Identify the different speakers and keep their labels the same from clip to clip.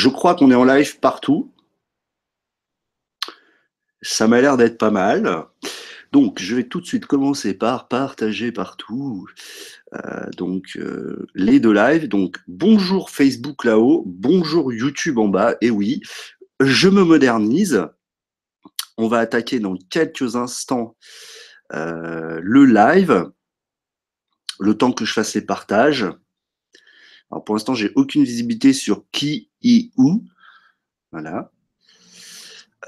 Speaker 1: je crois qu'on est en live partout. Ça m'a l'air d'être pas mal. Donc, je vais tout de suite commencer par partager partout. Euh, donc, euh, les deux lives. Donc, bonjour Facebook là-haut, bonjour YouTube en bas. Et oui, je me modernise. On va attaquer dans quelques instants euh, le live, le temps que je fasse les partages. Alors pour l'instant, j'ai aucune visibilité sur qui et où. Voilà.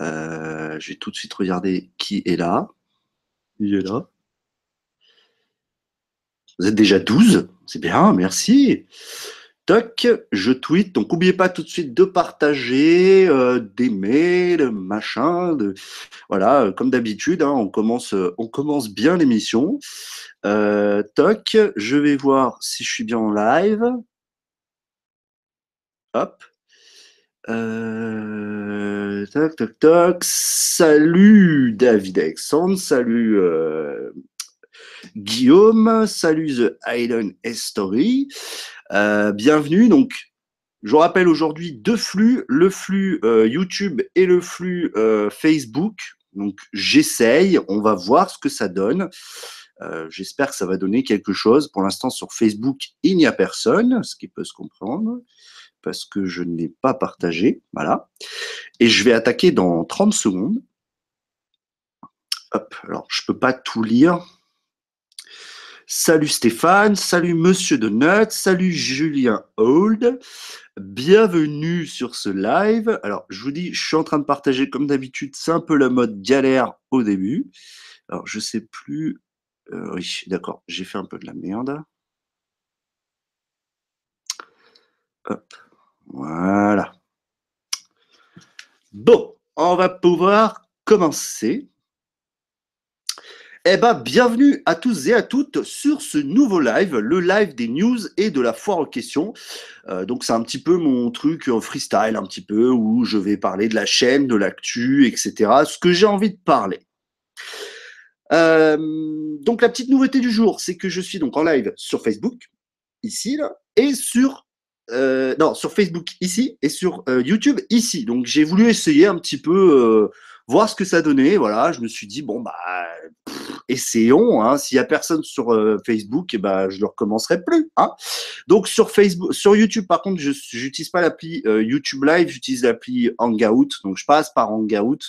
Speaker 1: je vais tout de suite regarder qui est là. Il est là. Vous êtes déjà 12, c'est bien, merci. Toc, je tweet. Donc, n'oubliez pas tout de suite de partager, euh, d'aimer, le machin. De... Voilà, comme d'habitude, hein, on, commence, on commence bien l'émission. Euh, toc, je vais voir si je suis bien en live. Hop. Euh, toc, toc, toc. Salut David Alexandre, salut euh, Guillaume, salut The Island Story. Euh, bienvenue. Donc, je vous rappelle aujourd'hui deux flux, le flux YouTube et le flux Facebook. Donc, j'essaye, on va voir ce que ça donne. J'espère que ça va donner quelque chose. Pour l'instant, sur Facebook, il n'y a personne, ce qui peut se comprendre, parce que je ne l'ai pas partagé. Voilà. Et je vais attaquer dans 30 secondes. Hop, alors je ne peux pas tout lire. Salut Stéphane, salut Monsieur Donut, salut Julien Old. Bienvenue sur ce live. Alors, je vous dis, je suis en train de partager comme d'habitude, c'est un peu la mode galère au début. Alors, je sais plus. Euh, oui, d'accord, j'ai fait un peu de la merde. Hop, voilà. Bon, on va pouvoir commencer. Eh ben, bienvenue à tous et à toutes sur ce nouveau live, le live des news et de la foire aux questions. Euh, donc, c'est un petit peu mon truc freestyle, un petit peu, où je vais parler de la chaîne, de l'actu, etc. Ce que j'ai envie de parler. Euh, donc, la petite nouveauté du jour, c'est que je suis donc en live sur Facebook, ici, et sur euh, non, sur Facebook ici et sur YouTube ici. Donc j'ai voulu essayer un petit peu voir ce que ça donnait. Voilà, je me suis dit bon bah essayons. Hein. S'il y a personne sur euh, Facebook, eh ben je ne recommencerai plus. Hein. Donc sur Facebook, sur YouTube par contre, je n'utilise pas l'appli euh, YouTube Live, j'utilise l'appli Hangout. Donc je passe par Hangout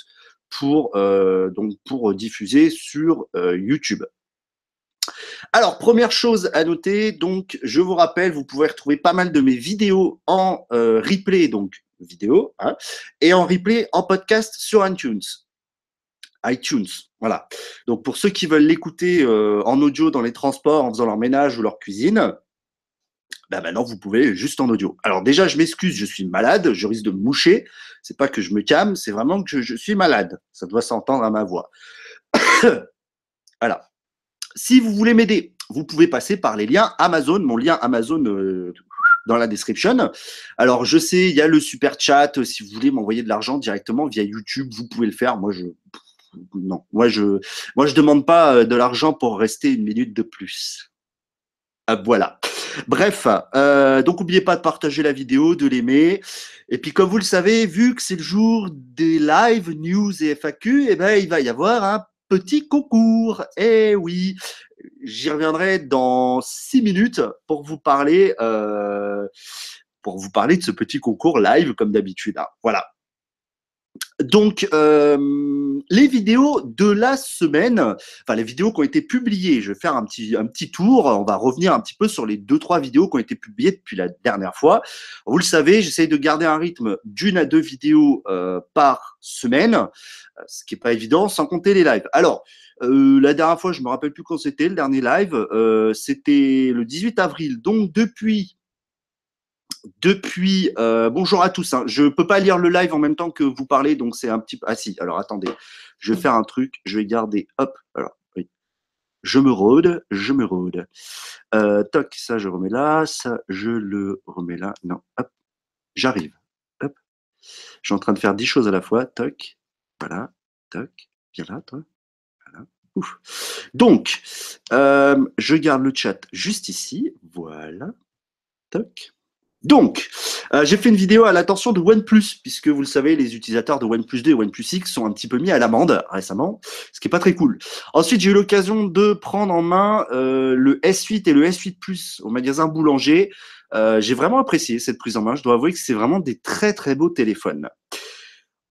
Speaker 1: pour euh, donc pour diffuser sur YouTube. Alors, première chose à noter, donc, je vous rappelle, vous pouvez retrouver pas mal de mes vidéos en replay, donc vidéo, hein, et en replay en podcast sur iTunes. iTunes, voilà. Donc pour ceux qui veulent l'écouter euh, en audio dans les transports, en faisant leur ménage ou leur cuisine, ben maintenant vous pouvez juste en audio. Alors déjà, je m'excuse, je suis malade, je risque de me moucher. C'est pas que je me calme, c'est vraiment que je, suis malade. Ça doit s'entendre à ma voix. voilà. Si vous voulez m'aider, vous pouvez passer par les liens Amazon, mon lien Amazon euh, dans la description. Alors, je sais, il y a le super chat. Si vous voulez m'envoyer de l'argent directement via YouTube, vous pouvez le faire. Moi, je non, moi je moi je demande pas euh, de l'argent pour rester une minute de plus. Ah, voilà. Bref, euh, donc n'oubliez pas de partager la vidéo, de l'aimer. Et puis comme vous le savez, vu que c'est le jour des live news et FAQ, eh ben il va y avoir un petit concours. Eh oui, j'y reviendrai dans six minutes pour vous parler, euh, pour vous parler de ce petit concours live comme d'habitude. Hein. Voilà. Donc, euh, les vidéos de la semaine, enfin les vidéos qui ont été publiées, je vais faire un petit, un petit tour, on va revenir un petit peu sur les deux, trois vidéos qui ont été publiées depuis la dernière fois. Vous le savez, j'essaye de garder un rythme d'une à deux vidéos euh, par semaine, ce qui n'est pas évident, sans compter les lives. Alors, euh, la dernière fois, je me rappelle plus quand c'était le dernier live, euh, c'était le 18 avril. Donc depuis, depuis, euh, bonjour à tous. Hein. Je peux pas lire le live en même temps que vous parlez, donc c'est un petit peu. Ah si. Alors attendez, je vais faire un truc. Je vais garder. Hop. Alors oui. Je me rôde, je me rôde. toc, ça je remets là, ça je le remets là. Non, hop, j'arrive. Hop. Je suis en train de faire dix choses à la fois. Toc, voilà, toc, viens là, toi. Donc, euh, je garde le chat juste ici. Voilà. Toc. Donc, euh, j'ai fait une vidéo à l'attention de OnePlus, puisque vous le savez, les utilisateurs de OnePlus 2 et OnePlus X sont un petit peu mis à l'amende récemment, ce qui est pas très cool. Ensuite, j'ai eu l'occasion de prendre en main euh, le S8 et le S8 Plus au magasin Boulanger. Euh, j'ai vraiment apprécié cette prise en main. Je dois avouer que c'est vraiment des très très beaux téléphones.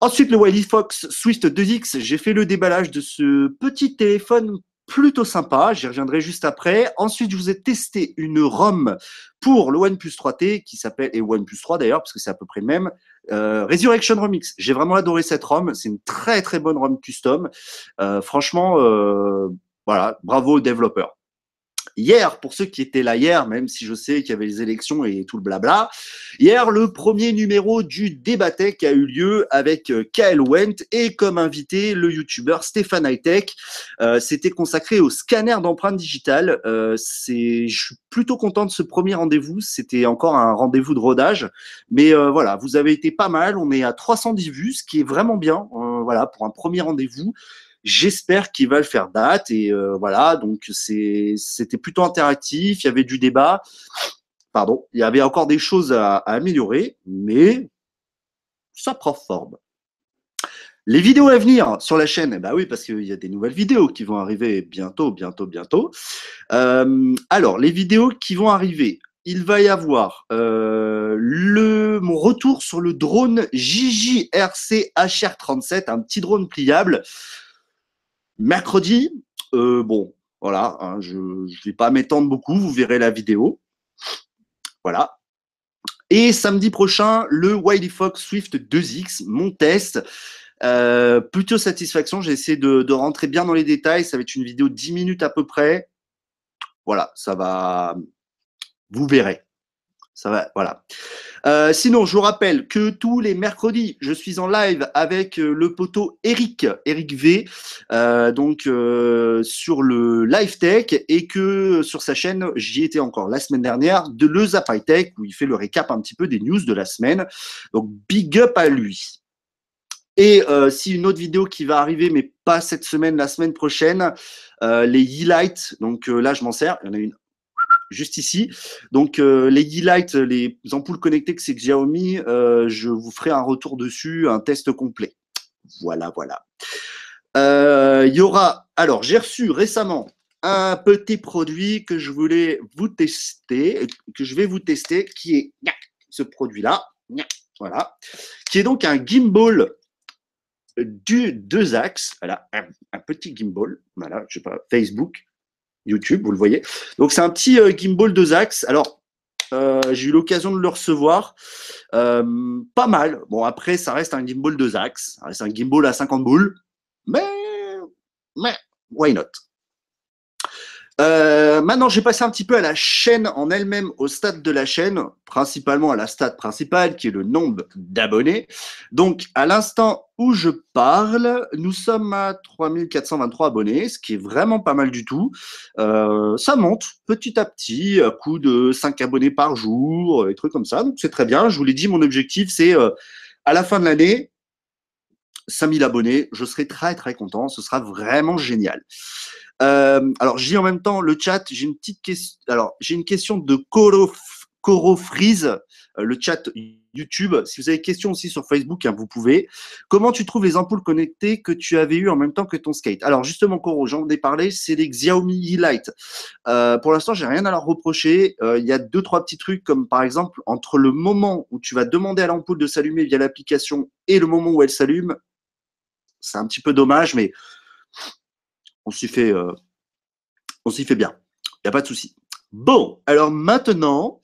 Speaker 1: Ensuite, le Wiley Fox Swift 2X, j'ai fait le déballage de ce petit téléphone plutôt sympa. J'y reviendrai juste après. Ensuite, je vous ai testé une ROM pour le OnePlus 3T qui s'appelle, et OnePlus 3 d'ailleurs, parce que c'est à peu près le même, euh, Resurrection Remix. J'ai vraiment adoré cette ROM. C'est une très très bonne ROM custom. Euh, franchement, euh, voilà, bravo aux hier, pour ceux qui étaient là hier, même si je sais qu'il y avait les élections et tout le blabla, hier, le premier numéro du Débatech a eu lieu avec euh, Kyle Wendt et comme invité, le youtubeur Stéphane Hightech. Euh, C'était consacré au scanner d'empreintes digitales. Euh, je suis plutôt content de ce premier rendez-vous. C'était encore un rendez-vous de rodage. Mais euh, voilà, vous avez été pas mal. On est à 310 vues, ce qui est vraiment bien. Euh, voilà, pour un premier rendez-vous. J'espère qu'il va le faire date et euh, voilà. Donc c'était plutôt interactif. Il y avait du débat. Pardon, il y avait encore des choses à, améliorer, mais ça prend forme. Les vidéos à venir sur la chaîne, bah oui, parce qu'il y a des nouvelles vidéos qui vont arriver bientôt, bientôt, bientôt. Euh, alors, les vidéos qui vont arriver, il va y avoir euh, mon retour sur le drone JJRC HR37, un petit drone pliable. Mercredi, euh, bon, voilà, hein, je ne vais pas m'étendre beaucoup, vous verrez la vidéo. Voilà. Et samedi prochain, le Wiley Fox Swift 2X, mon test. Euh, plutôt satisfaction, j'ai essayé de, de, rentrer bien dans les détails. Ça va être une vidéo de 10 minutes à peu près. Voilà, ça va. Vous verrez. Ça va, voilà. Euh, sinon, je vous rappelle que tous les mercredis, je suis en live avec euh, le poteau Eric, Eric V, euh, donc sur le Live Tech et que sur sa chaîne, j'y étais encore la semaine dernière, de le Zap Tech où il fait le récap un petit peu des news de la semaine. Donc, big up à lui. Et si une autre vidéo qui va arriver, mais pas cette semaine, la semaine prochaine, les e-lights, donc là je m'en sers, il y en a une juste ici. Donc euh, les e-lights, les ampoules connectées que c'est Xiaomi, euh, je vous ferai un retour dessus, un test complet. Voilà, voilà. Euh, Il y aura, alors j'ai reçu récemment un petit produit que je voulais vous tester, que je vais vous tester, qui est ce produit-là, voilà, qui est donc un gimbal du deux axes, voilà, un, un petit gimbal, voilà, je sais pas, Facebook, YouTube, vous le voyez. Donc c'est un petit euh, gimbal deux axes. Alors euh, j'ai eu l'occasion de le recevoir, euh, pas mal. Bon après ça reste un gimbal deux axes, c'est un gimbal à 50 boules, mais mais why not? Euh, maintenant, j'ai passé un petit peu à la chaîne en elle-même, au stade de la chaîne, principalement à la stade principale, qui est le nombre d'abonnés. Donc, à l'instant où je parle, nous sommes à 3423 abonnés, ce qui est vraiment pas mal du tout. Euh, ça monte petit à petit, à coup de 5 abonnés par jour, des trucs comme ça. Donc, c'est très bien. Je vous l'ai dit, mon objectif, c'est euh, à la fin de l'année, 5000 abonnés. Je serai très, très content. Ce sera vraiment génial. Euh, alors, j'ai en même temps le chat. J'ai une petite question. Alors, j'ai une question de Coro, Freeze, euh, le chat YouTube. Si vous avez des questions aussi sur Facebook, hein, vous pouvez. Comment tu trouves les ampoules connectées que tu avais eues en même temps que ton skate? Alors, justement, Coro, j'en ai parlé. C'est les Xiaomi E-Light. Euh, pour l'instant, j'ai rien à leur reprocher. Il y a deux, trois petits trucs, comme par exemple, entre le moment où tu vas demander à l'ampoule de s'allumer via l'application et le moment où elle s'allume, c'est un petit peu dommage, mais on s'y fait, euh, on s'y fait bien. Il n'y a pas de souci. Bon, alors maintenant,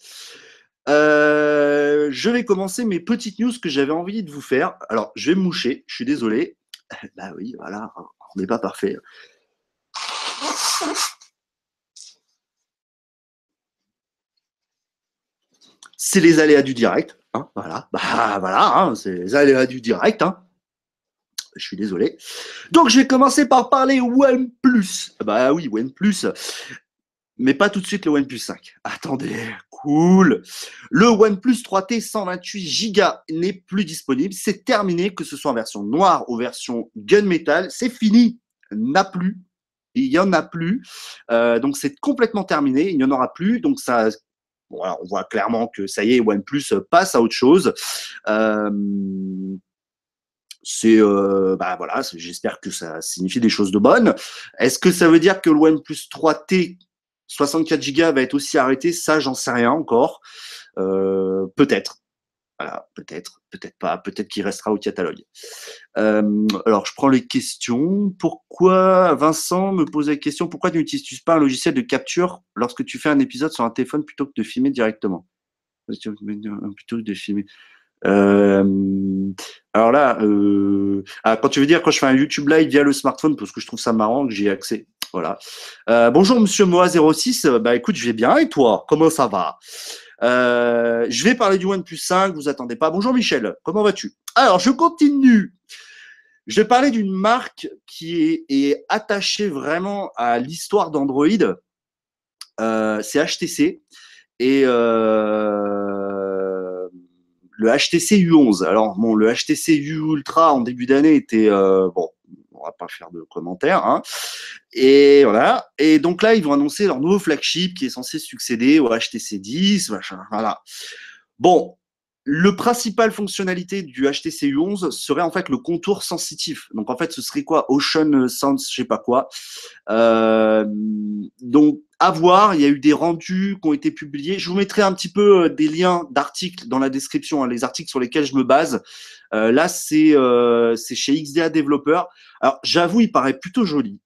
Speaker 1: euh, je vais commencer mes petites news que j'avais envie de vous faire. Alors, je vais me moucher, je suis désolé. Bah oui, voilà, on n'est pas parfait. C'est les aléas du direct. Hein, voilà, bah voilà, hein, c'est les aléas du direct. Hein je suis désolé. Donc, je vais commencer par parler OnePlus. Bah oui, OnePlus. Mais pas tout de suite le OnePlus 5. Attendez, cool. Le OnePlus 3T 128 Go n'est plus disponible. C'est terminé, que ce soit en version noire ou version gunmetal. C'est fini. N'a plus. Il n'y en a plus. Euh, donc, c'est complètement terminé. Il n'y en aura plus. Donc, ça on voit clairement que ça y est, OnePlus passe à autre chose. Euh, c'est euh, bah voilà, j'espère que ça signifie des choses de bonnes. Est-ce que ça veut dire que le OnePlus 3T 64 Go va être aussi arrêté? Ça, j'en sais rien encore. Euh, peut-être. Voilà, peut-être, peut-être pas, peut-être qu'il restera au catalogue. Euh, alors, je prends les questions. Pourquoi, Vincent me pose la question, pourquoi tu n'utilises pas un logiciel de capture lorsque tu fais un épisode sur un téléphone plutôt que de filmer directement? Plutôt que de filmer. Euh, alors là, euh, ah, quand tu veux dire quand je fais un YouTube live via le smartphone, parce que je trouve ça marrant que j'ai accès. Voilà. Euh, bonjour Monsieur Moa06. Bah écoute, je vais bien et toi? Comment ça va? Je vais parler du OnePlus 5. Vous attendez pas. Bonjour Michel. Comment vas-tu? Alors je continue. Je vais parler d'une marque qui est, attachée vraiment à l'histoire d'Android. C'est HTC et le HTC U11. Alors bon, le HTC U Ultra en début d'année était euh, bon, on va pas faire de commentaires. Hein. Et voilà. Et donc là, ils vont annoncer leur nouveau flagship qui est censé succéder au HTC 10. Machin, voilà. Bon, le principal fonctionnalité du HTC U11 serait en fait le contour sensitif. Donc en fait, ce serait quoi? Ocean Sense, je sais pas quoi. Euh, donc à voir, il y a eu des rendus qui ont été publiés. Je vous mettrai un petit peu euh, des liens d'articles dans la description, hein, les articles sur lesquels je me base. Euh, là, c'est euh, chez XDA Developer. Alors j'avoue, il paraît plutôt joli.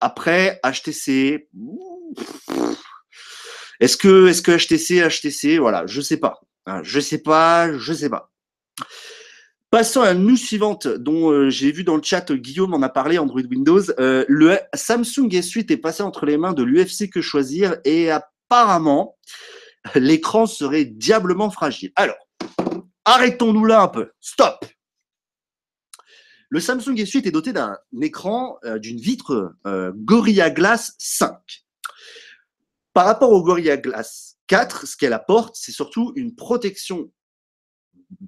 Speaker 1: Après, HTC. Est-ce que, est-ce que HTC, HTC, voilà, je sais pas. Je sais pas, je sais pas. Passons à la news suivante dont euh, j'ai vu dans le chat, Guillaume en a parlé, Android Windows. Euh, le Samsung S8 est passé entre les mains de l'UFC Que Choisir et apparemment, l'écran serait diablement fragile. Alors, arrêtons-nous là un peu. Stop Le Samsung S8 est doté d'un écran, euh, d'une vitre Gorilla Glass 5. Par rapport au Gorilla Glass 4, ce qu'elle apporte, c'est surtout une protection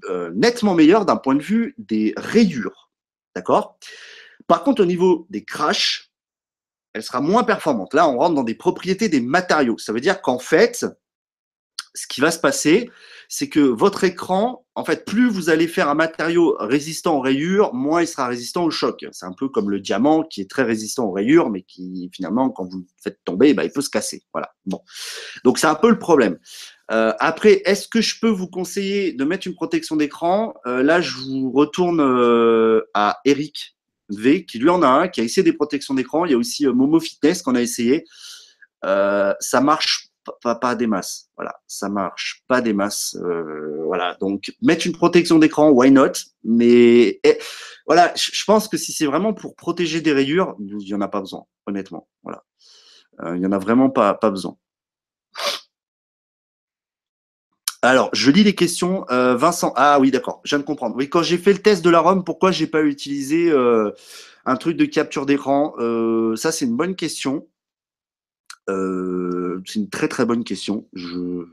Speaker 1: euh, nettement meilleure d'un point de vue des rayures. D'accord? Par contre, au niveau des crashs, elle sera moins performante. Là, on rentre dans des propriétés des matériaux. Ça veut dire qu'en fait, ce qui va se passer, c'est que votre écran, en fait, plus vous allez faire un matériau résistant aux rayures, moins il sera résistant au choc. C'est un peu comme le diamant qui est très résistant aux rayures, mais qui finalement, quand vous le faites tomber, bah, il peut se casser. Voilà. Bon. Donc c'est un peu le problème. Euh, après, est-ce que je peux vous conseiller de mettre une protection d'écran? Euh, Là, je vous retourne euh, à Eric V, qui lui en a un, qui a essayé des protections d'écran. Il y a aussi Momo Fitness qu'on a essayé. ça marche pas, pas, des masses. Voilà, ça marche pas des masses. Euh, voilà, donc mettre une protection d'écran, why not? Mais eh, voilà, je pense que si c'est vraiment pour protéger des rayures, il y en a pas besoin, honnêtement. Voilà, euh, il y en a vraiment pas pas besoin. Alors, je lis les questions. Euh, Vincent, ah oui, d'accord, je viens de comprendre. Oui, quand j'ai fait le test de la ROM, pourquoi j'ai pas utilisé un truc de capture d'écran Ça, c'est une bonne question. Euh, c'est une très très bonne question. Je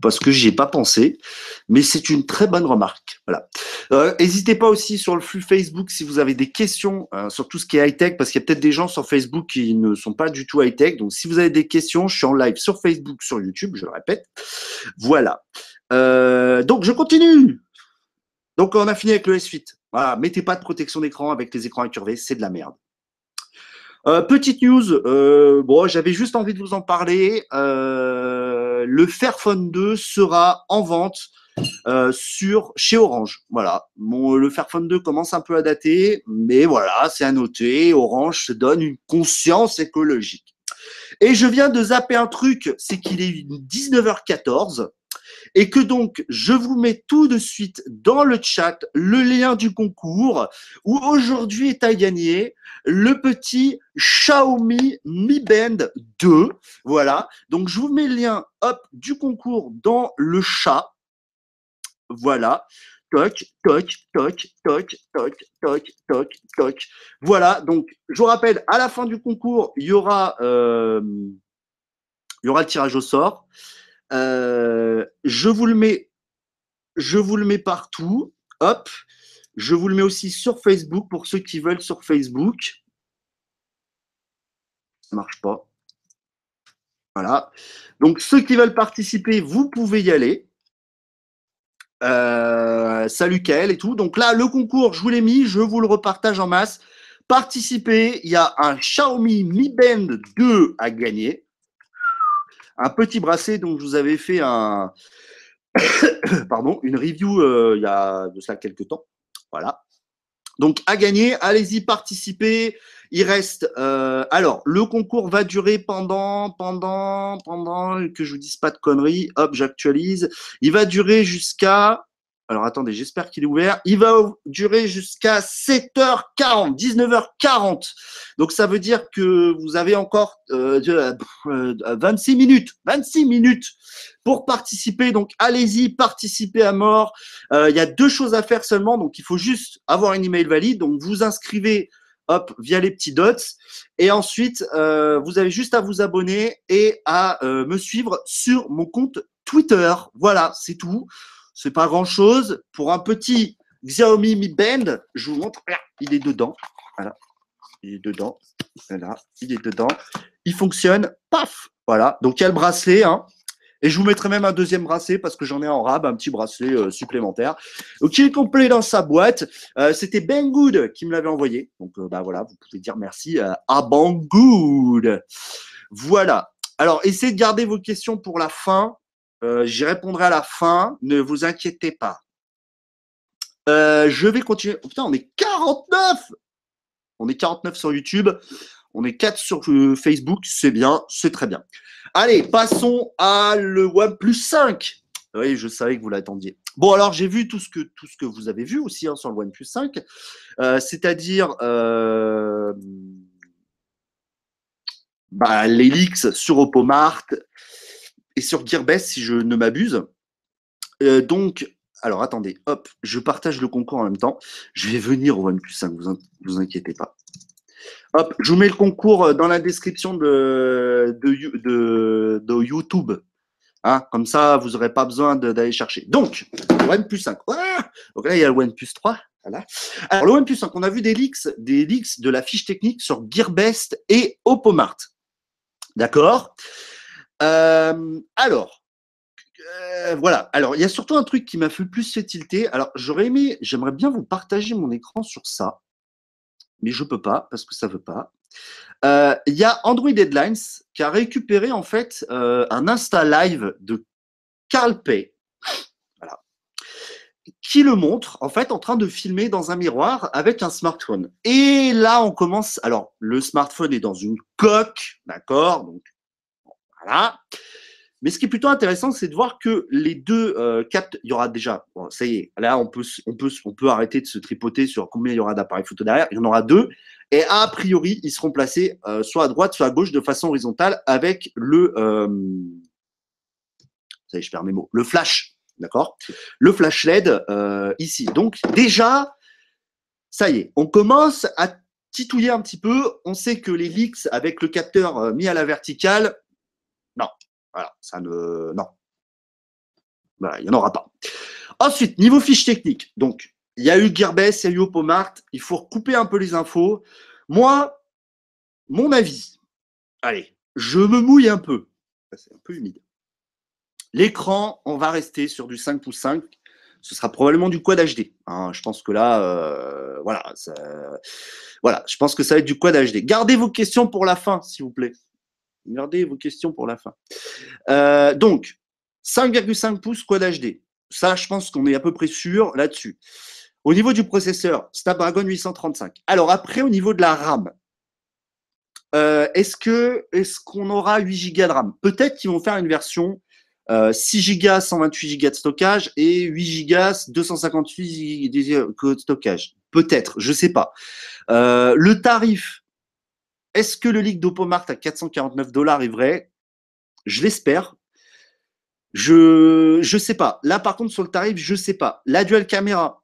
Speaker 1: parce que j'y ai pas pensé, mais c'est une très bonne remarque. Voilà. Euh, pas aussi sur le flux Facebook si vous avez des questions euh, sur tout ce qui est high tech, parce qu'il y a peut-être des gens sur Facebook qui ne sont pas du tout high tech. Donc si vous avez des questions, je suis en live sur Facebook, sur YouTube, je le répète. Voilà. donc je continue. Donc on a fini avec le S8. Voilà, mettez pas de protection d'écran avec les écrans incurvés, c'est de la merde. Euh, petite news, euh, bon, j'avais juste envie de vous en parler. Euh, le Fairphone 2 sera en vente sur chez Orange. Voilà, bon, le Fairphone 2 commence un peu à dater, mais voilà, c'est à noter. Orange se donne une conscience écologique. Et je viens de zapper un truc, c'est qu'il est 19h14 et que donc je vous mets tout de suite dans le chat le lien du concours où aujourd'hui est à gagner le petit Xiaomi Mi Band 2. Voilà. Donc je vous mets le lien hop du concours dans le chat. Voilà. Toc, toc, toc, toc, toc, toc, toc, toc. Voilà. Donc je vous rappelle, à la fin du concours, il y aura, euh, il y aura le tirage au sort. Euh, je vous le mets, partout. Hop. Je vous le mets aussi sur Facebook pour ceux qui veulent sur Facebook. Ça marche pas. Voilà. Donc, ceux qui veulent participer, vous pouvez y aller. Euh, salut Kael et tout. Donc là, le concours, je vous l'ai mis, je vous le repartage en masse. Participez, il y a un Xiaomi Mi Band 2 à gagner. Un petit bracelet dont je vous avais fait un, pardon, une review euh, il y a de cela quelques temps. Voilà. Donc à gagner, allez-y participer. Il reste. Euh, alors, le concours va durer pendant, pendant, pendant que je vous dise pas de conneries. Hop, j'actualise. Il va durer jusqu'à alors attendez, j'espère qu'il est ouvert. Il va durer jusqu'à 7h40, 19h40. Donc ça veut dire que vous avez encore euh, 26 euh, minutes, 26 minutes pour participer. Donc allez-y, participez à mort. Euh, il y a deux choses à faire seulement. Donc il faut juste avoir une email valide. Donc vous inscrivez hop, via les petits dots. Et ensuite, euh, vous avez juste à vous abonner et à me suivre sur mon compte Twitter. Voilà, c'est tout. C'est pas grand chose. Pour un petit Xiaomi Mi Band, je vous montre. Il est dedans. Voilà. Il est dedans. Voilà. Il est dedans. Il fonctionne. Paf. Voilà. Donc il y a le bracelet. Hein. Et je vous mettrai même un deuxième bracelet parce que j'en ai en rab, un petit bracelet euh, supplémentaire. Donc il est complet dans sa boîte. Euh, C'était Banggood qui me l'avait envoyé. Donc euh, bah voilà, vous pouvez dire merci à Banggood. Voilà. Alors essayez de garder vos questions pour la fin. Euh, j'y répondrai à la fin, ne vous inquiétez pas. Euh, je vais continuer. Oh, putain, on est 49 On est 49 sur YouTube. On est 4 sur euh, Facebook. C'est bien, c'est très bien. Allez, passons à le OnePlus 5. Oui, je savais que vous l'attendiez. Bon, alors j'ai vu tout ce que tout ce que vous avez vu aussi hein, sur le OnePlus 5, c'est-à-dire bah, les leaks sur Opomart, et sur Gearbest, si je ne m'abuse. Euh, donc, alors attendez, hop, je partage le concours en même temps. Je vais venir au OnePlus 5, vous, vous inquiétez pas. Hop, je vous mets le concours euh, dans la description de, de, YouTube. Hein, comme ça, vous n'aurez pas besoin d'aller chercher. Donc, OnePlus 5. Donc là, il y a le OnePlus 3. Voilà. Alors, le OnePlus 5, on a vu des leaks, des leaks de la fiche technique sur Gearbest et Opomart. D'accord? Euh, alors, euh, voilà. Alors, il y a surtout un truc qui m'a fait plus fait tilter. Alors, j'aurais aimé, j'aimerais bien vous partager mon écran sur ça, mais je peux pas parce que ça veut pas. Euh, il y a Android Headlines qui a récupéré en fait un Insta Live de Carl Pay, qui le montre en fait en train de filmer dans un miroir avec un smartphone. Et là, on commence. Alors, le smartphone est dans une coque, d'accord, voilà. Mais ce qui est plutôt intéressant, c'est de voir que les deux euh, captent. Il y aura déjà, bon, ça y est, là on peut, on peut, on peut arrêter de se tripoter sur combien il y aura d'appareils photo derrière. Il y en aura deux, et a priori, ils seront placés euh, soit à droite, soit à gauche, de façon horizontale, avec le, euh, ça y est, je perds mes mots, le flash, d'accord, le flash LED euh, ici. Donc déjà, ça y est, on commence à titouiller un petit peu. On sait que les leaks avec le capteur mis à la verticale, non. Voilà, ça ne. Non. Voilà, il n'y en aura pas. Ensuite, niveau fiche technique. Donc, il y a eu Gearbest, il y a eu Opomart. Il faut recouper un peu les infos. Moi, mon avis, allez, je me mouille un peu. C'est un peu humide. L'écran, on va rester sur du 5 pouces 5. Ce sera probablement du Quad HD. Hein. je pense que là, euh, voilà, voilà, je pense que ça va être du Quad HD. Gardez vos questions pour la fin, s'il vous plaît. Gardez vos questions pour la fin. Euh, donc, 5,5 pouces Quad HD. Ça, je pense qu'on est à peu près sûr là-dessus. Au niveau du processeur, Snapdragon 835. Alors après, au niveau de la RAM, euh, est-ce que est-ce qu'on aura 8 Go de RAM? Peut-être qu'ils vont faire une version 6 Go 128 Go de stockage et 8 Go 258 de stockage. Peut-être, je sais pas. Euh, le tarif est-ce que le leak d'Opomart à 449 dollars est vrai? Je l'espère. Je je sais pas. Là par contre sur le tarif, je sais pas. La dual caméra,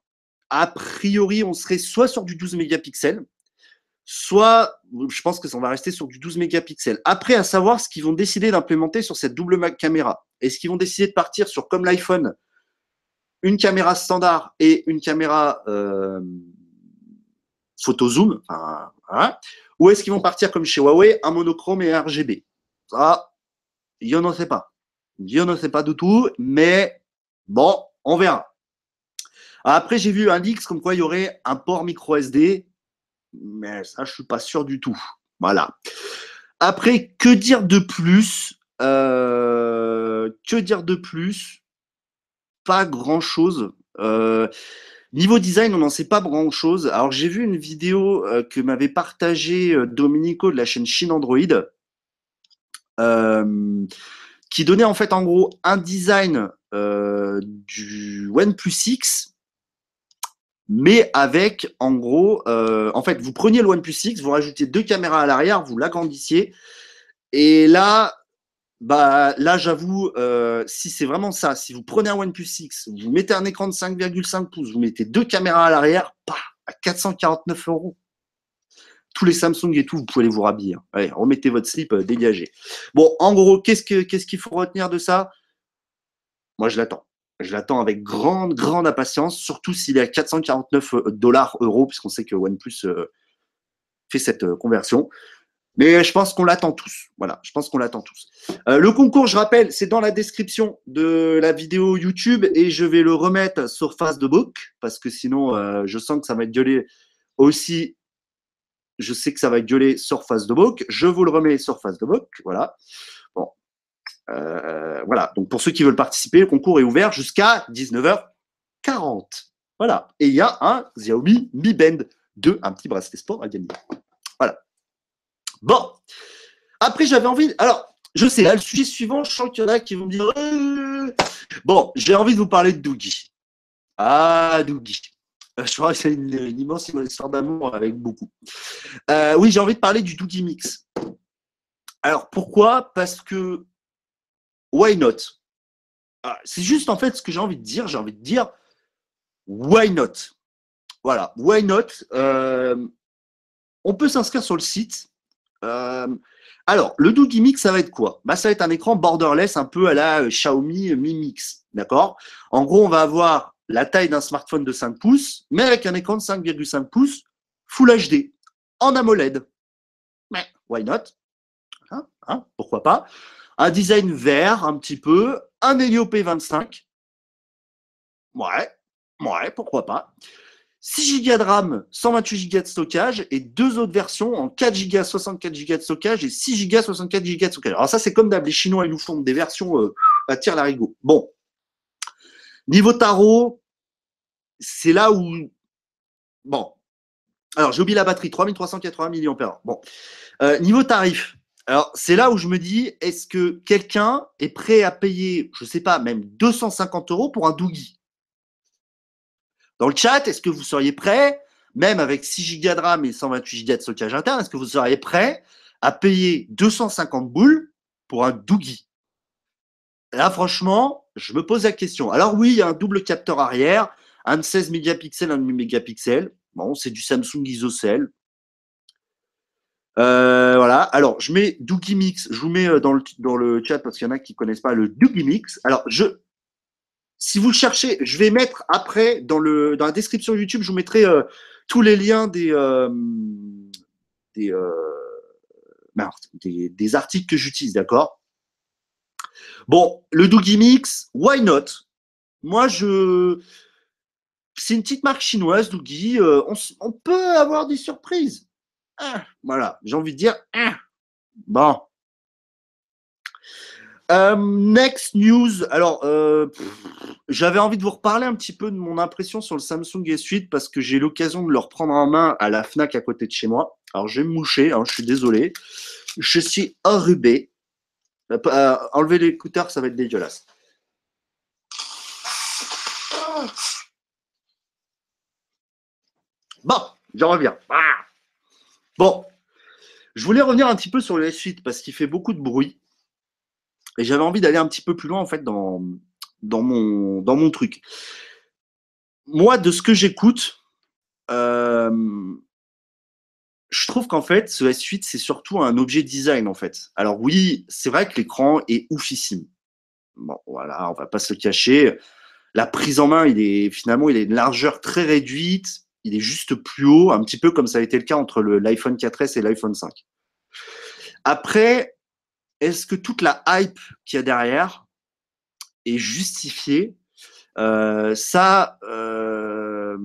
Speaker 1: a priori, on serait soit sur du 12 mégapixels, soit je pense que ça va rester sur du 12 mégapixels. Après à savoir ce qu'ils vont décider d'implémenter sur cette double caméra. Est-ce qu'ils vont décider de partir sur comme l'iPhone une caméra standard et une caméra euh, photo zoom, ou est-ce qu'ils vont partir comme chez Huawei, un monochrome et un RGB Ça, Je ne sais pas. Je ne sais pas du tout, mais bon, on verra. Après, j'ai vu un X comme quoi il y aurait un port micro SD, mais ça, je suis pas sûr du tout. Voilà. Après, que dire de plus? Euh, Que dire de plus? Pas grand-chose. Euh, niveau design, on n'en sait pas grand-chose. Alors, j'ai vu une vidéo euh, que m'avait partagée Domenico de la chaîne Chine Android, qui donnait en fait en gros un design du OnePlus X mais avec, en gros, euh, en fait, vous preniez le OnePlus 6, vous rajoutiez deux caméras à l'arrière, vous l'agrandissiez, et là, bah, là, j'avoue, euh, si c'est vraiment ça, si vous prenez un OnePlus 6, vous mettez un écran de 5,5 pouces, vous mettez deux caméras à l'arrière, à 449 euros. Tous les Samsung et tout, vous pouvez les vous rhabiller. Hein. Allez, remettez votre slip, euh, dégagé. Bon, en gros, qu'est-ce qu'il faut retenir de ça? Moi, je l'attends. Je l'attends avec grande, grande impatience, surtout s'il est à 449 euh, dollars euros, puisqu'on sait que OnePlus euh, fait cette conversion. Mais je pense qu'on l'attend tous. Voilà, je pense qu'on l'attend tous. le concours, je rappelle, c'est dans la description de la vidéo YouTube et je vais le remettre sur Facebook parce que sinon, je sens que ça va être gueulé aussi. Je sais que ça va être gueulé sur Facebook. Je vous le remets sur Facebook. Voilà. Bon, euh, voilà, donc pour ceux qui veulent participer, le concours est ouvert jusqu'à 19h40. Voilà, et il y a un Xiaomi Mi Band 2, un petit bracelet sport à gagner. Bon, après j'avais envie, alors je sais, là le sujet suivant, je sens qu'il y en a qui vont me dire, euh, bon, j'ai envie de vous parler de Doogie. Ah, Doogie. Euh, je crois que c'est une, immense histoire d'amour avec beaucoup. oui, j'ai envie de parler du Doogie Mix. Alors pourquoi? Parce que why not? Ah, C'est juste en fait ce que j'ai envie de dire. J'ai envie de dire why not? Voilà, why not? Euh, On peut s'inscrire sur le site. Euh, alors, le Do Gimmick, ça va être quoi? Bah, Ça va être un écran borderless un peu à la euh, Xiaomi Mi Mix. D'accord? En gros, on va avoir la taille d'un smartphone de 5 pouces, mais avec un écran de 5,5 pouces Full HD en AMOLED. Mais why not? Hein, hein, Pourquoi pas? Un design vert un petit peu, un Helio P25. Ouais, ouais, pourquoi pas? 6 Go de RAM, 128 Go de stockage et deux autres versions en 4 Go, 64 Go de stockage et 6 Go, 64 Go de stockage. Alors ça, c'est comme d'hab, les Chinois, ils nous font des versions euh, à tir larigot. Bon. Niveau tarot, c'est là où... Bon. Alors, j'ai oublié la batterie, 3380 mAh. Bon. Euh, niveau tarif, alors, c'est là où je me dis, est-ce que quelqu'un est prêt à payer, je sais pas, même 250 euros pour un Doogie? Dans le chat, est-ce que vous seriez prêt, même avec 6 Go de RAM et 128 Go de stockage interne, est-ce que vous seriez prêt à payer 250 boules pour un Doogie? Là, franchement, je me pose la question. Alors oui, il y a un double capteur arrière, un de 16 mégapixels, un de 8 mégapixels. Bon, c'est du Samsung ISOCELL. Euh, voilà. Alors, je mets Doogie Mix. Je vous mets euh, dans le, dans le chat parce qu'il y en a qui ne connaissent pas le Doogie Mix. Alors, je, si vous le cherchez, je vais mettre après dans, le, dans la description YouTube, je vous mettrai euh, tous les liens des, des, des, articles que j'utilise, d'accord? Bon, le Doogie Mix, why not? Moi, je. C'est une petite marque chinoise, Doogie. on, on peut avoir des surprises. Ah, voilà, j'ai envie de dire, ah, bon. Euh, next news. Alors, euh, j'avais envie de vous reparler un petit peu de mon impression sur le Samsung S8 parce que j'ai l'occasion de le reprendre en main à la Fnac à côté de chez moi. Alors, je vais hein, je suis désolé. Je suis enrubé. Euh, enlever l'écouteur, ça va être dégueulasse. Bon, je reviens. Ah Bon, je voulais revenir un petit peu sur le S8 parce qu'il fait beaucoup de bruit. Et j'avais envie d'aller un petit peu plus loin en fait dans, dans, mon, dans mon truc. Moi, de ce que j'écoute, euh, je trouve qu'en fait, ce S8, c'est surtout un objet design en fait. Alors oui, c'est vrai que l'écran est oufissime. Bon, voilà, on va pas se le cacher. La prise en main, il est finalement, il a une largeur très réduite il est juste plus haut, un petit peu comme ça a été le cas entre l'iPhone 4S et l'iPhone 5. Après, est-ce que toute la hype qu'il y a derrière est justifiée? Euh, Ça, euh,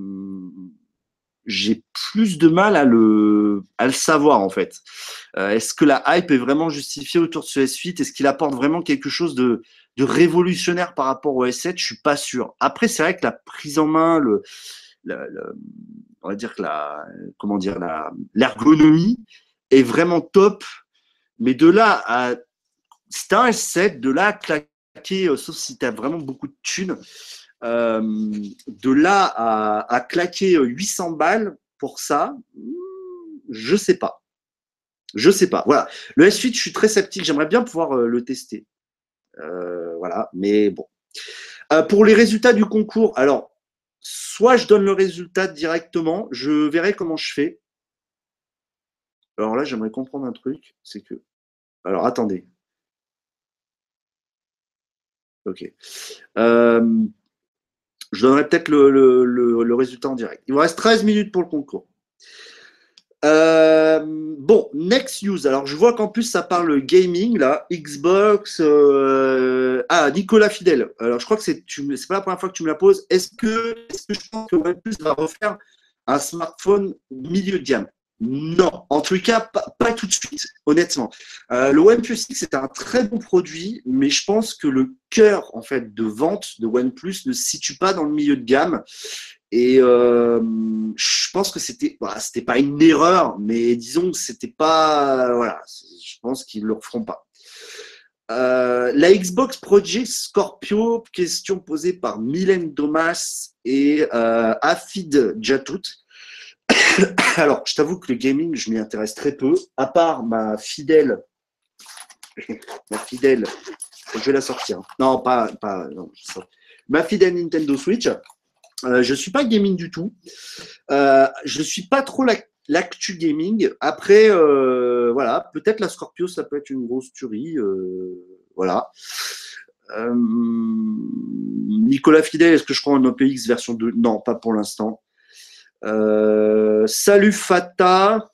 Speaker 1: j'ai plus de mal à le, savoir en fait. Euh, est-ce que la hype est vraiment justifiée autour de ce S8 Est-ce qu'il apporte vraiment quelque chose de, révolutionnaire par rapport au S7 Je suis pas sûr. Après, c'est vrai que la prise en main, on va dire que comment dire, l'ergonomie est vraiment top. Mais de là à, c'est un S7, de là à claquer, euh, sauf si tu as vraiment beaucoup de thunes, euh, de là à, claquer 800 balles pour ça, je sais pas. Je sais pas. Voilà. Le S8, je suis très sceptique. J'aimerais bien pouvoir euh, le tester. Euh, voilà. Mais bon. pour les résultats du concours, alors, soit je donne le résultat directement, je verrai comment je fais. Alors là, j'aimerais comprendre un truc. C'est que. Alors, attendez. Ok. Euh, je donnerai peut-être le, résultat en direct. Il vous reste 13 minutes pour le concours. Euh, bon, next news. Alors, je vois qu'en plus, ça parle gaming, là. Xbox. Euh, ah, Nicolas Fidel. Alors, je crois que c'est pas la première fois que tu me la poses. Est-ce que, est je pense que OnePlus va refaire un smartphone milieu de gamme? Non, en tout cas, pas, tout de suite, honnêtement. Euh, le OnePlus 6 c'est un très bon produit, mais je pense que le cœur en fait de vente de OnePlus ne se situe pas dans le milieu de gamme. Et euh, je pense que c'était, c'était pas une erreur, mais disons que c'était pas, voilà, je pense qu'ils le referont pas. Euh, la Xbox Project Scorpio, question posée par Mylène Domas et Afid Jatout. Alors, je t'avoue que le gaming, je m'y intéresse très peu, à part ma fidèle, ma fidèle, je vais la sortir. Non, pas, pas ma fidèle Nintendo Switch. Euh, je ne suis pas gaming du tout. Euh, je ne suis pas trop l'actu gaming. Après, euh, voilà, peut-être la Scorpio, ça peut être une grosse tuerie. voilà. Nicolas Fidèle, est-ce que je crois en OPX version 2 Non, pas pour l'instant. Euh, salut Fata.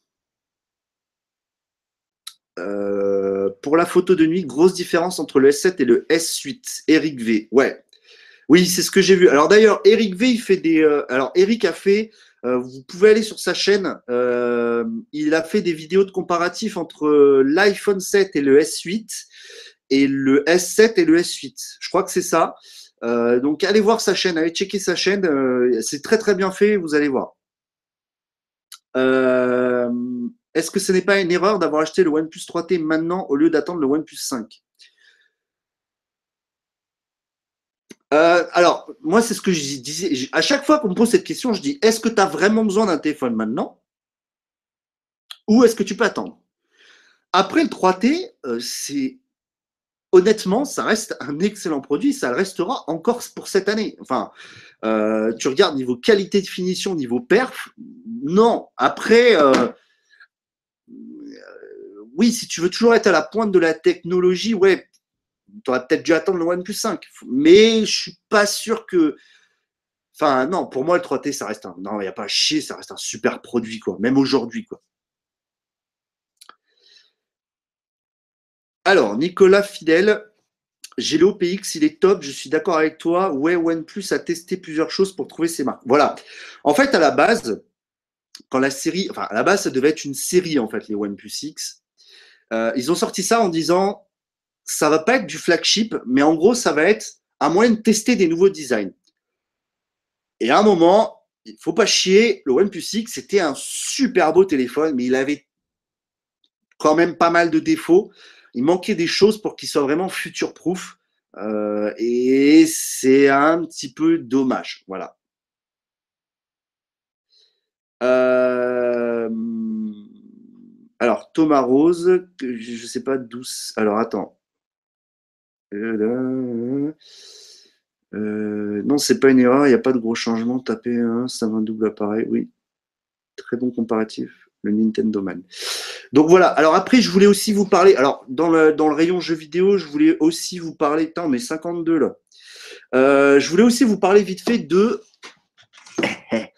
Speaker 1: Euh, pour la photo de nuit, grosse différence entre le S7 et le S8. Eric V. Ouais. Oui, c'est ce que j'ai vu. Alors d'ailleurs, Eric V, il fait des. Euh, alors Eric a fait. vous pouvez aller sur sa chaîne. il a fait des vidéos de comparatif entre l'iPhone 7 et le S8 et le S7 et le S8. Je crois que c'est ça. Donc allez voir sa chaîne, allez checker sa chaîne. c'est très très bien fait. Vous allez voir. Euh, est-ce que ce n'est pas une erreur d'avoir acheté le OnePlus 3T maintenant au lieu d'attendre le OnePlus 5 euh, alors, moi, c'est ce que je disais. À chaque fois qu'on me pose cette question, je dis est-ce que tu as vraiment besoin d'un téléphone maintenant? Ou est-ce que tu peux attendre? Après le 3T, euh, c'est honnêtement, ça reste un excellent produit. Ça le restera encore pour cette année. Enfin, tu regardes niveau qualité de finition, niveau perf, non. Après, euh, euh, oui, si tu veux toujours être à la pointe de la technologie, ouais, tu aurais peut-être dû attendre le OnePlus 5. Mais je suis pas sûr que. Enfin, non, pour moi, le 3T, ça reste un. Non, il n'y a pas à chier, ça reste un super produit, quoi. Même aujourd'hui, quoi. Alors, Nicolas Fidèle, j'ai l'OPX, il est top, je suis d'accord avec toi. Ouais, OnePlus a testé plusieurs choses pour trouver ses marques. Voilà. En fait, à la base, quand la série, enfin à la base ça devait être une série en fait les OnePlus X. Euh, ils ont sorti ça en disant ça va pas être du flagship, mais en gros ça va être un moyen de tester des nouveaux designs. Et à un moment, il faut pas chier, le OnePlus X c'était un super beau téléphone, mais il avait quand même pas mal de défauts. Il manquait des choses pour qu'il soit vraiment future proof. Euh, et c'est un petit peu dommage. Voilà. Euh, alors, Thomas Rose, je ne sais pas d'où. Alors, attends. Euh, non, c'est pas une erreur, il n'y a pas de gros changement. Taper un, ça va un double appareil. Oui. Très bon comparatif, le Nintendo Man. Donc voilà. Alors après, je voulais aussi vous parler. Alors, dans le, dans le rayon jeux vidéo, je voulais aussi vous parler. Putain, mais 52 là. je voulais aussi vous parler vite fait de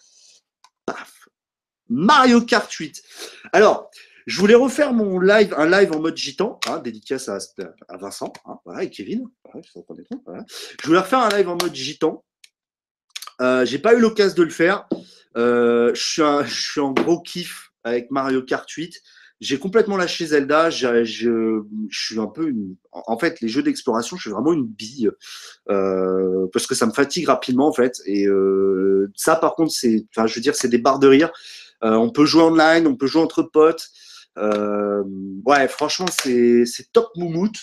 Speaker 1: Mario Kart 8. Alors, Je voulais refaire mon live, un live en mode gitan, hein, dédicace à, à Vincent, hein, voilà, et Kevin. Je voulais refaire un live en mode gitan. Euh, J'ai pas eu l'occasion de le faire. Euh, je, suis je suis en gros kiff avec Mario Kart 8. J'ai complètement lâché Zelda. Je, je, suis un peu une... En fait, les jeux d'exploration, je suis vraiment une bille euh, parce que ça me fatigue rapidement en fait. Et euh, ça, par contre, c'est, enfin, je veux dire, c'est des barres de rire. Euh, on peut jouer online, on peut jouer entre potes. Euh, ouais, franchement, c'est top moumoute.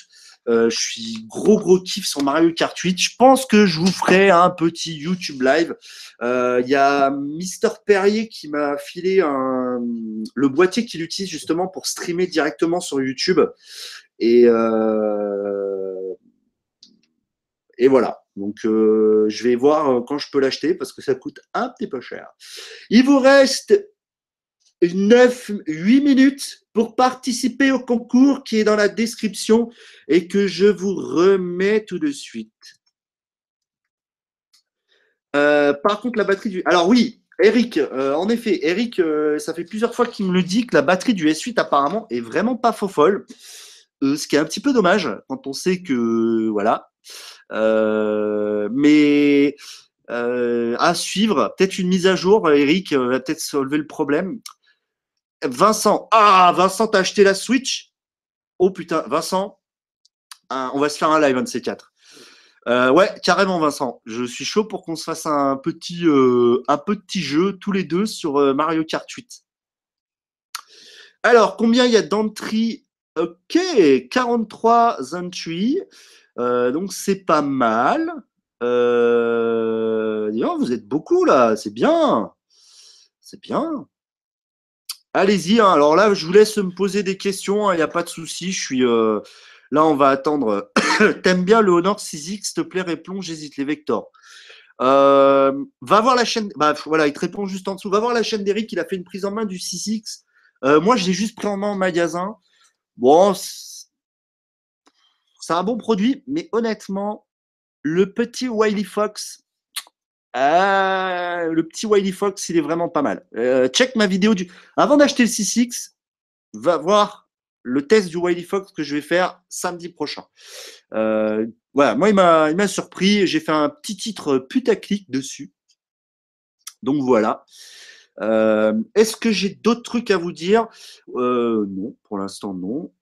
Speaker 1: Euh, je suis gros gros kiff sur Mario Kart 8. Je pense que je vous ferai un petit YouTube live. Il y a Mister Perrier qui m'a filé le boîtier qu'il utilise justement pour streamer directement sur YouTube. Et, et voilà. Donc, je vais voir quand je peux l'acheter parce que ça coûte un petit peu cher. Il vous reste 9, 8 minutes pour participer au concours qui est dans la description et que je vous remets tout de suite. Euh, par contre, la batterie du. Alors, oui, Eric, euh, en effet, Eric, euh, ça fait plusieurs fois qu'il me le dit que la batterie du S8 apparemment est vraiment pas faux folle. ce qui est un petit peu dommage quand on sait que. Voilà. mais. à suivre, peut-être une mise à jour, Eric va peut-être solver le problème. Vincent, ah, Vincent, t'as acheté la Switch? Oh putain, Vincent, on va se faire un live, un de ces quatre. Euh, ouais, carrément, Vincent. Je suis chaud pour qu'on se fasse un petit, euh, jeu tous les deux sur euh, Mario Kart 8. Alors, combien il y a d'entrées Ok, 43 entries. donc, c'est pas mal. vous êtes beaucoup là, c'est bien. C'est bien. Allez-y. Hein. Alors là, je vous laisse me poser des questions. Il hein, n'y a pas de souci. Je suis euh, là. On va attendre. T'aimes bien le Honor 6X S'il te plaît, réponds. J'hésite. Les vectors. Euh, va voir la chaîne. Bah, voilà, il te répond juste en dessous. Va voir la chaîne d'Eric. Il a fait une prise en main du 6X. Euh, moi, je l'ai juste pris en main en magasin. Bon, c'est un bon produit, mais honnêtement, le petit Wiley Fox, ah, le petit Wiley Fox, il est vraiment pas mal. Euh, check ma vidéo du. Avant d'acheter le 6X, va voir le test du Wiley Fox que je vais faire samedi prochain. Euh, voilà, moi, il m'a surpris. J'ai fait un petit titre putaclic dessus. Donc voilà. Est-ce que j'ai d'autres trucs à vous dire? Non, pour l'instant, non.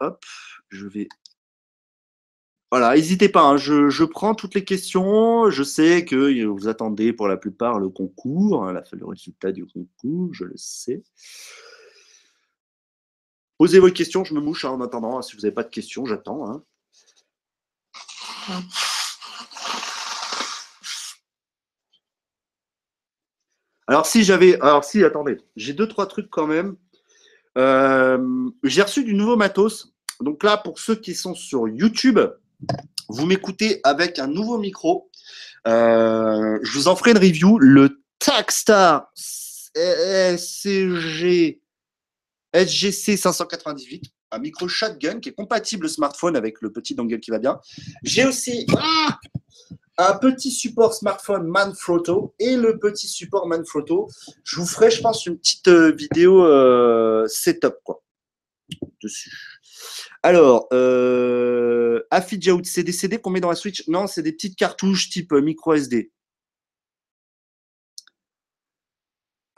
Speaker 1: Hop, je vais voilà, n'hésitez pas, hein, je, prends toutes les questions. Je sais que vous attendez pour la plupart le concours, hein, le résultat du concours, je le sais. Posez vos questions, je me mouche hein, en attendant. Si vous n'avez pas de questions, j'attends. Alors si j'avais, alors si, attendez, j'ai deux trois trucs quand même. Euh, j'ai reçu du nouveau matos. Donc là, pour ceux qui sont sur YouTube, vous m'écoutez avec un nouveau micro. Euh, je vous en ferai une review. Le Tagstar SCG SGC 598, un micro shotgun qui est compatible smartphone avec le petit dongle qui va bien. J'ai aussi ah, un petit support smartphone Manfrotto et le petit support Manfrotto. Je vous ferai, je pense, une petite euh, vidéo euh, setup quoi, dessus. Alors, C'est des CD qu'on met dans la Switch Non, c'est des petites cartouches type euh, micro SD.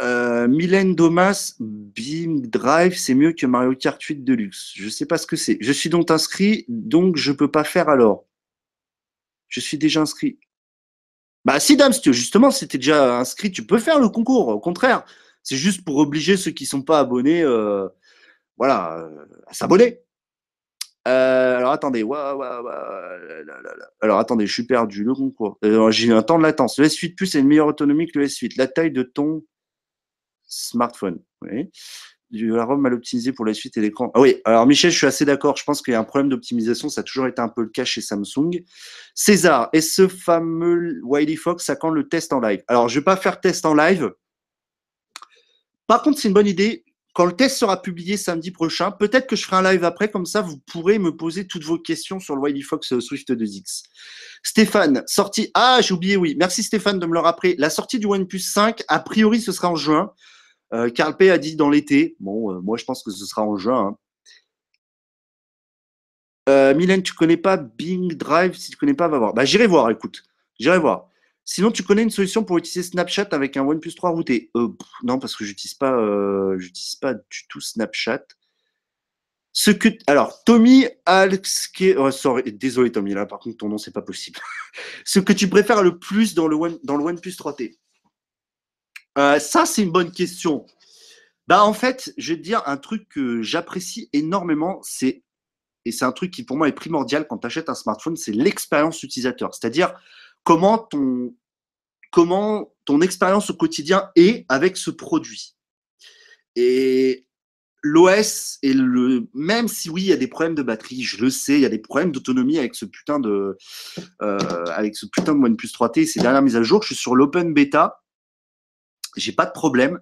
Speaker 1: Euh, Mylène Domas, Beam Drive, c'est mieux que Mario Kart 8 Deluxe. Je ne sais pas ce que c'est. Je suis donc inscrit, donc je ne peux pas faire alors. Je suis déjà inscrit. Bah si, Dams, justement, si tu es déjà inscrit, tu peux faire le concours. Au contraire, c'est juste pour obliger ceux qui ne sont pas abonnés euh, voilà, euh, à s'abonner. Euh, alors attendez, alors attendez, je suis perdu. Le concours. Euh, j'ai un temps de latence. Le S8 Plus a une meilleure autonomie que le S8. La taille de ton smartphone. Oui. La ROM mal optimisé pour la suite et l'écran. Ah oui, alors Michel, je suis assez d'accord. Je pense qu'il y a un problème d'optimisation. Ça a toujours été un peu le cas chez Samsung. César, et ce fameux Wiley Fox, ça quand le test en live? Alors, je ne vais pas faire test en live. Par contre, c'est une bonne idée quand le test sera publié samedi prochain, peut-être que je ferai un live après, comme ça vous pourrez me poser toutes vos questions sur le Wiley Fox euh, Swift 2X. Stéphane, sortie. Ah, j'ai oublié, oui. Merci Stéphane de me le rappeler. La sortie du OnePlus 5, a priori, ce sera en juin. Euh, Carl P a dit dans l'été. Bon, euh, moi je pense que ce sera en juin. Hein. Euh, Mylène, tu connais pas Bing Drive? Si tu connais pas, va voir. Bah, j'irai voir, écoute. J'irai voir. Sinon, tu connais une solution pour utiliser Snapchat avec un OnePlus 3 routé euh, Non, parce que j'utilise pas, euh, pas du tout Snapchat. Ce que, alors, Tommy oh, désolé Tommy, là, par contre, ton nom, c'est pas possible. Ce que tu préfères le plus dans le, One, dans le OnePlus 3T euh, Ça, c'est une bonne question. Bah, en fait, je vais te dire un truc que j'apprécie énormément, c'est, et c'est un truc qui pour moi est primordial quand tu achètes un smartphone, c'est l'expérience utilisateur. C'est-à-dire comment ton, comment expérience au quotidien est avec ce produit. Et l'OS et le même si oui il y a des problèmes de batterie, je le sais, il y a des problèmes d'autonomie avec ce putain de euh, avec ce putain de OnePlus 3T, ces dernières mises à jour, je suis sur l'open beta, j'ai pas de problème,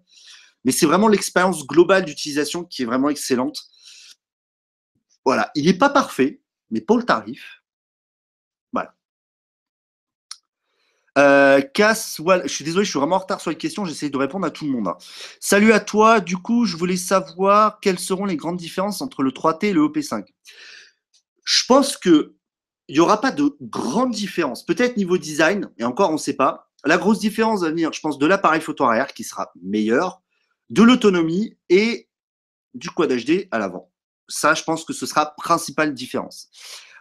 Speaker 1: mais c'est vraiment l'expérience globale d'utilisation qui est vraiment excellente. Voilà, il n'est pas parfait, mais pour le tarif, Euh, Cass, je suis désolé, je suis vraiment en retard sur les questions, j'essaie de répondre à tout le monde. Hein. Salut à toi, du coup, je voulais savoir quelles seront les grandes différences entre le 3T et le OP5. Je pense que il n'y aura pas de grandes différences. Peut-être niveau design, et encore, on ne sait pas. La grosse différence va venir, je pense, de l'appareil photo arrière qui sera meilleur, de l'autonomie et du quad HD à l'avant. Ça, je pense que ce sera principale différence.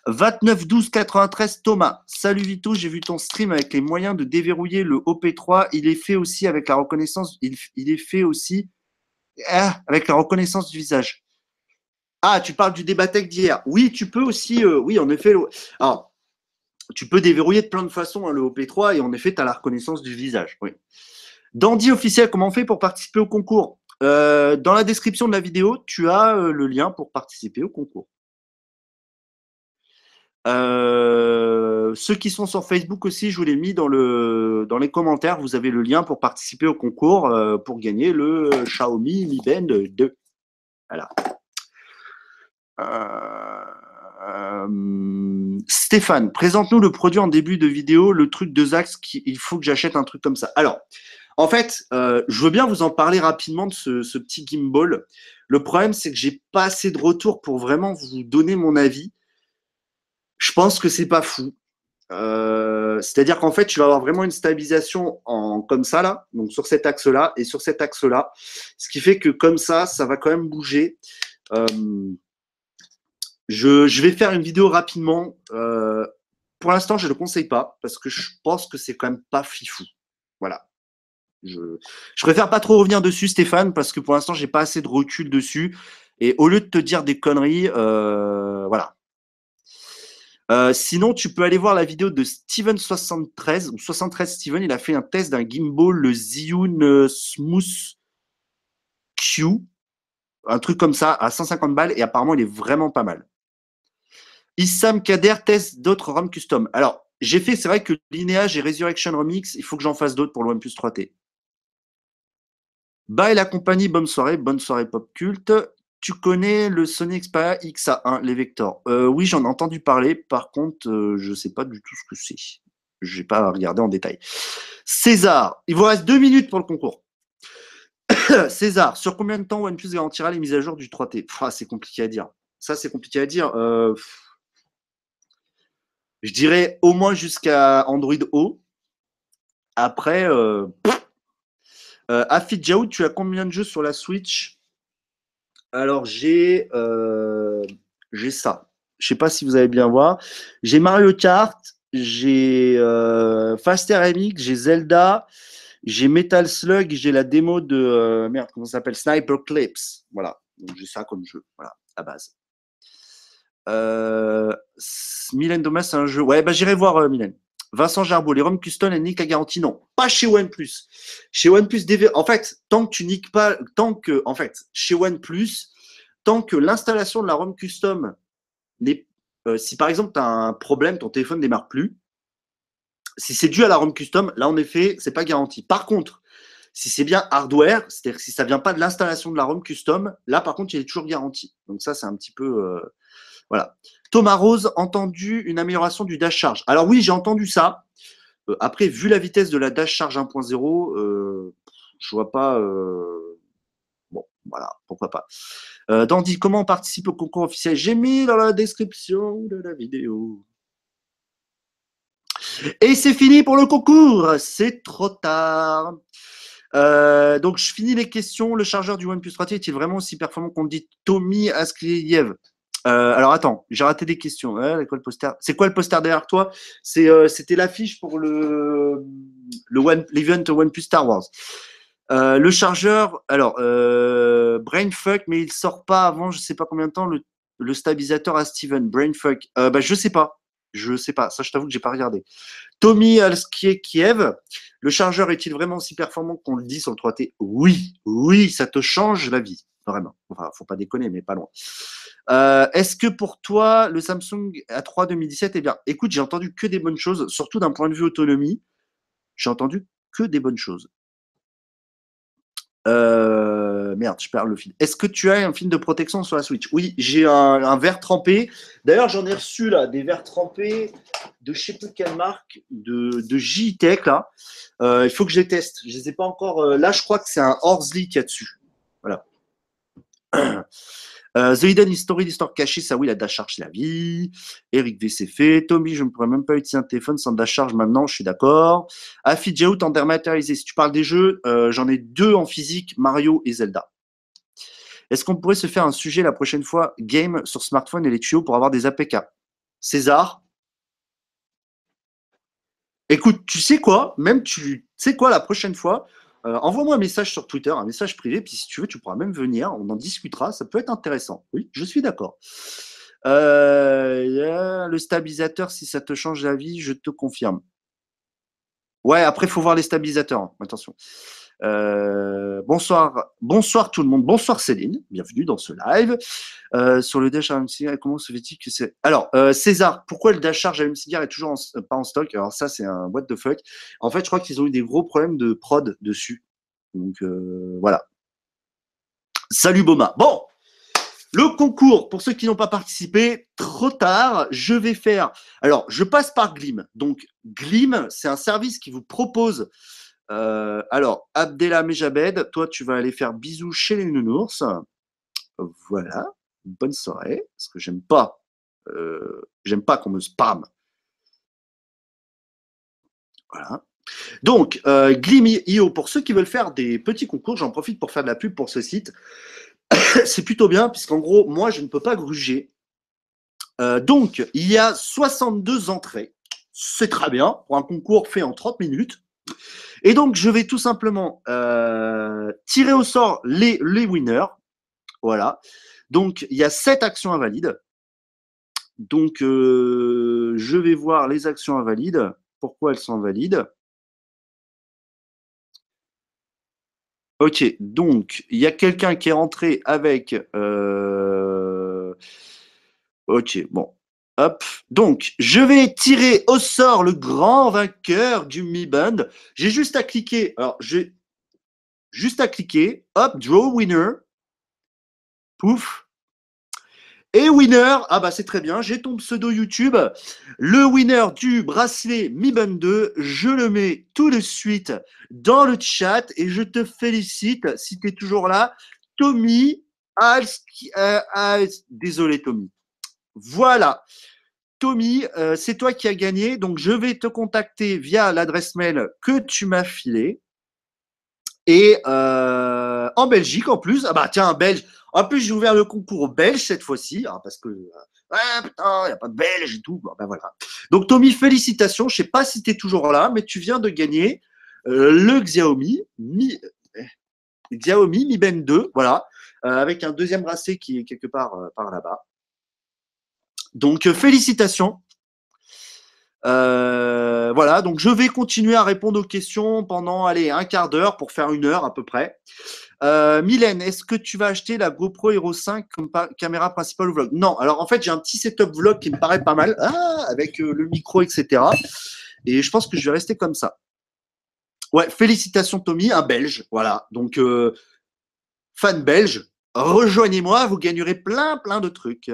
Speaker 1: 29 12 93 Thomas. Salut Vito, j'ai vu ton stream avec les moyens de déverrouiller le OP3. Il est fait aussi avec la reconnaissance. Il, est fait aussi ah, avec la reconnaissance du visage. Ah, tu parles du débatec d'hier. Oui, tu peux aussi. Euh, oui, en effet. Alors, tu peux déverrouiller de plein de façons hein, le OP3 et en effet, tu as la reconnaissance du visage. Oui. Dandy officiel, comment on fait pour participer au concours? Euh, Dans la description de la vidéo, tu as euh, le lien pour participer au concours. Euh, ceux qui sont sur Facebook aussi, je vous l'ai mis dans, le, dans les commentaires. Vous avez le lien pour participer au concours euh, pour gagner le Xiaomi Mi Band 2. Voilà. Euh, Stéphane, présente-nous le produit en début de vidéo, le truc de Zax, il faut que j'achète un truc comme ça. Alors, en fait, je veux bien vous en parler rapidement de ce, petit gimbal. Le problème, c'est que j'ai pas assez de retour pour vraiment vous donner mon avis. Je pense que c'est pas fou. Euh, c'est-à-dire qu'en fait, tu vas avoir vraiment une stabilisation en comme ça là, donc sur cet axe-là et sur cet axe-là, ce qui fait que comme ça, ça va quand même bouger. Euh, je, vais faire une vidéo rapidement. Euh, pour l'instant, je ne le conseille pas parce que je pense que c'est quand même pas fifou. Voilà. Je, je préfère pas trop revenir dessus, Stéphane, parce que pour l'instant, j'ai pas assez de recul dessus. Et au lieu de te dire des conneries, voilà, euh, sinon, tu peux aller voir la vidéo de Steven73 ou 73 Steven. Il a fait un test d'un gimbal, le Zhiyun euh, Smooth Q, un truc comme ça, à 150 balles. Et apparemment, il est vraiment pas mal. Issam Kader teste d'autres ROM custom. Alors, j'ai fait, c'est vrai que Lineage et Resurrection Remix, il faut que j'en fasse d'autres pour le OnePlus 3T. Bye la compagnie, bonne soirée, bonne soirée pop culte tu connais le Sony Xperia XA1, les vecteurs? Euh, Oui, j'en ai entendu parler. Par contre, euh, je ne sais pas du tout ce que c'est. Je n'ai pas regardé en détail. César, il vous reste deux minutes pour le concours. César, sur combien de temps OnePlus garantira les mises à jour du 3T ah, C'est compliqué à dire. Ça, c'est compliqué à dire. Euh, je dirais au moins jusqu'à Android O. Après, euh, Afid tu as combien de jeux sur la Switch? Alors, j'ai euh, j'ai ça. Je sais pas si vous allez bien voir. J'ai Mario Kart, j'ai euh, Faster MX, j'ai Zelda, j'ai Metal Slug, j'ai la démo de euh, merde, comment ça s'appelle? Sniper Clips. Voilà. J'ai ça comme jeu, voilà, à base. Mylène Domas, c'est un jeu. Ouais, bah j'irai voir Mylène. Vincent Jarbeau, les ROM custom et nique la garantie. Non, pas chez OnePlus. Chez OnePlus, en fait, tant que tu niques pas, tant que, en fait, chez OnePlus, tant que l'installation de la ROM custom n'est, euh, si par exemple tu as un problème, ton téléphone ne démarre plus, si c'est dû à la ROM custom, là en effet, c'est pas garanti. Par contre, si c'est bien hardware, c'est-à-dire si ça vient pas de l'installation de la ROM custom, là par contre, il est toujours garanti. Donc ça, c'est un petit peu, euh, voilà. Thomas Rose, entendu une amélioration du dash charge. Alors oui, j'ai entendu ça. Euh, après, vu la vitesse de la dash charge 1.0, euh, je vois pas. Euh, Voilà, pourquoi pas. Euh, Dandy, comment on participe au concours officiel? J'ai mis dans la description de la vidéo. Et c'est fini pour le concours. C'est trop tard. Donc, je finis les questions. Le chargeur du OnePlus 3T est-il vraiment aussi performant qu'on dit? Tommy Askliev euh, alors attends, j'ai raté des questions. C'est quoi le poster derrière toi? Euh, C'était l'affiche pour le l'event One, Plus Star Wars. Euh, le chargeur, alors Brainfuck, mais il sort pas avant, je sais pas combien de temps le, stabilisateur à Steven. Brainfuck, bah je sais pas, je sais pas. Ça, je t'avoue que j'ai pas regardé. Tommy Kiev, le chargeur est-il vraiment aussi performant qu'on le dit sur le 3T Oui, oui, ça te change la vie, vraiment. Enfin, faut pas déconner, mais pas loin. Euh, est-ce que pour toi, le Samsung A3 2017 est bien? Écoute, j'ai entendu que des bonnes choses, surtout d'un point de vue autonomie. J'ai entendu que des bonnes choses. Euh, merde, je perds le fil. Est-ce que tu as un film de protection sur la Switch? Oui, j'ai un, verre trempé. D'ailleurs, j'en ai reçu là des verres trempés de je sais plus quelle marque, de, de JTech là. Euh, il faut que je les teste. Je les ai pas encore. là, je crois que c'est un Horsley qui a dessus. Euh, The Hidden History d'Histoire cachée, ça oui, la dash charge, la vie. Eric V, c'est fait. Tommy, je ne pourrais même pas utiliser un téléphone sans dash charge maintenant, je suis d'accord. Affidjaout en dématérialisé. Si tu parles des jeux, euh, j'en ai deux en physique, Mario et Zelda. Est-ce qu'on pourrait se faire un sujet la prochaine fois, game sur smartphone et les tuyaux pour avoir des APK César? Écoute, tu sais quoi? Même tu sais quoi la prochaine fois euh, envoie-moi un message sur Twitter, un message privé, puis si tu veux, tu pourras même venir, on en discutera, ça peut être intéressant. Oui, je suis d'accord. Euh, le stabilisateur, si ça te change la vie, je te confirme. Ouais, après, il faut voir les stabilisateurs. Hein. Attention. Euh, bonsoir, bonsoir tout le monde. Bonsoir Céline, bienvenue dans ce live. sur le Dash Cigar, comment se fait-il que c'est Alors, César, pourquoi le Dash Charge Cigar est toujours pas en stock? Alors ça, c'est un what the fuck. En fait, je crois qu'ils ont eu des gros problèmes de prod dessus. Donc voilà. Salut Boma. Bon, le concours, pour ceux qui n'ont pas participé, trop tard, je vais faire. Alors, je passe par Glim. Donc, Glim, c'est un service qui vous propose euh, alors, Abdella Mejabed, toi, tu vas aller faire bisous chez les nounours. Voilà, bonne soirée, parce que j'aime pas, euh, j'aime pas qu'on me spam. Voilà. Donc, euh, Glimi.io, pour ceux qui veulent faire des petits concours, j'en profite pour faire de la pub pour ce site. C'est plutôt bien, puisqu'en gros, moi, je ne peux pas gruger. Donc, il y a 62 entrées. C'est très bien pour un concours fait en 30 minutes. Et donc, je vais tout simplement euh, tirer au sort les, les winners. Voilà. Donc, il y a sept actions invalides. Donc, euh, je vais voir les actions invalides. Pourquoi elles sont invalides? Ok, donc il y a quelqu'un qui est rentré avec. Euh, ok, bon, Hop. Donc, je vais tirer au sort le grand vainqueur du Mi Band. J'ai juste à cliquer. Alors, j'ai juste à cliquer. Hop, draw winner. Pouf. Et winner, ah bah c'est très bien, j'ai ton pseudo YouTube. Le winner du bracelet Mi Band 2, je le mets tout de suite dans le chat et je te félicite si tu es toujours là. Tommy, euh, désolé Tommy. Voilà. Tommy, euh, c'est toi qui as gagné. Donc, je vais te contacter via l'adresse mail que tu m'as filée. Et euh, en Belgique, en plus. Ah bah, tiens, un Belge. En plus, j'ai ouvert le concours belge cette fois-ci. Hein, parce que, euh, putain, il n'y a pas de Belge et tout. ben voilà. Donc, Tommy, félicitations. Je ne sais pas si tu es toujours là, mais tu viens de gagner le Xiaomi Mi, Xiaomi Mi Band 2. Voilà. avec un deuxième bracelet qui est quelque part par là-bas. Donc, euh, félicitations. Euh, voilà, donc je vais continuer à répondre aux questions pendant allez, un quart d'heure pour faire une heure à peu près. Euh, Mylène, est-ce que tu vas acheter la GoPro Hero 5 comme caméra principale au vlog? Non, alors en fait j'ai un petit setup vlog qui me paraît pas mal, ah, avec le micro, etc. Et je pense que je vais rester comme ça. Ouais, félicitations Tommy, un Belge, voilà. Donc fan belge, rejoignez-moi, vous gagnerez plein plein de trucs.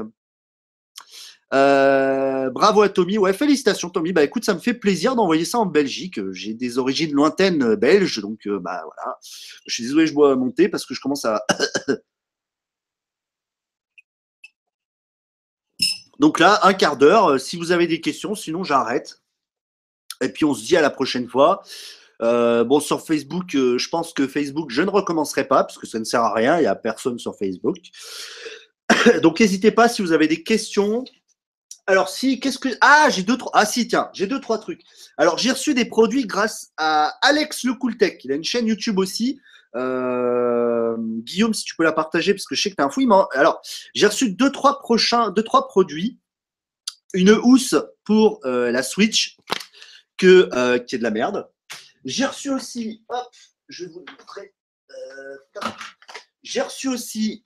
Speaker 1: Euh, bravo à Tommy. Ouais, félicitations Tommy. Bah écoute, ça me fait plaisir d'envoyer ça en Belgique. J'ai des origines lointaines belges, donc bah voilà. Je suis désolé, je dois monter parce que je commence à. donc là, un quart d'heure. Si vous avez des questions, sinon j'arrête. Et puis on se dit à la prochaine fois. Euh, bon, sur Facebook, euh, je pense que Facebook, je ne recommencerai pas parce que ça ne sert à rien. Il n'y a personne sur Facebook. Donc, n'hésitez pas si vous avez des questions. Alors, si, qu'est-ce que. Ah, j'ai deux, trois. Ah, si, tiens, j'ai deux, trois trucs. Alors, j'ai reçu des produits grâce à Alex le Cool Tech. Il a une chaîne YouTube aussi. Euh, Guillaume, si tu peux la partager, parce que je sais que tu as un fouille. Alors, j'ai reçu deux, trois prochains, deux, trois produits. Une housse pour la Switch que, qui est de la merde. J'ai reçu aussi, hop, je vais vous montrer. Euh, j'ai reçu aussi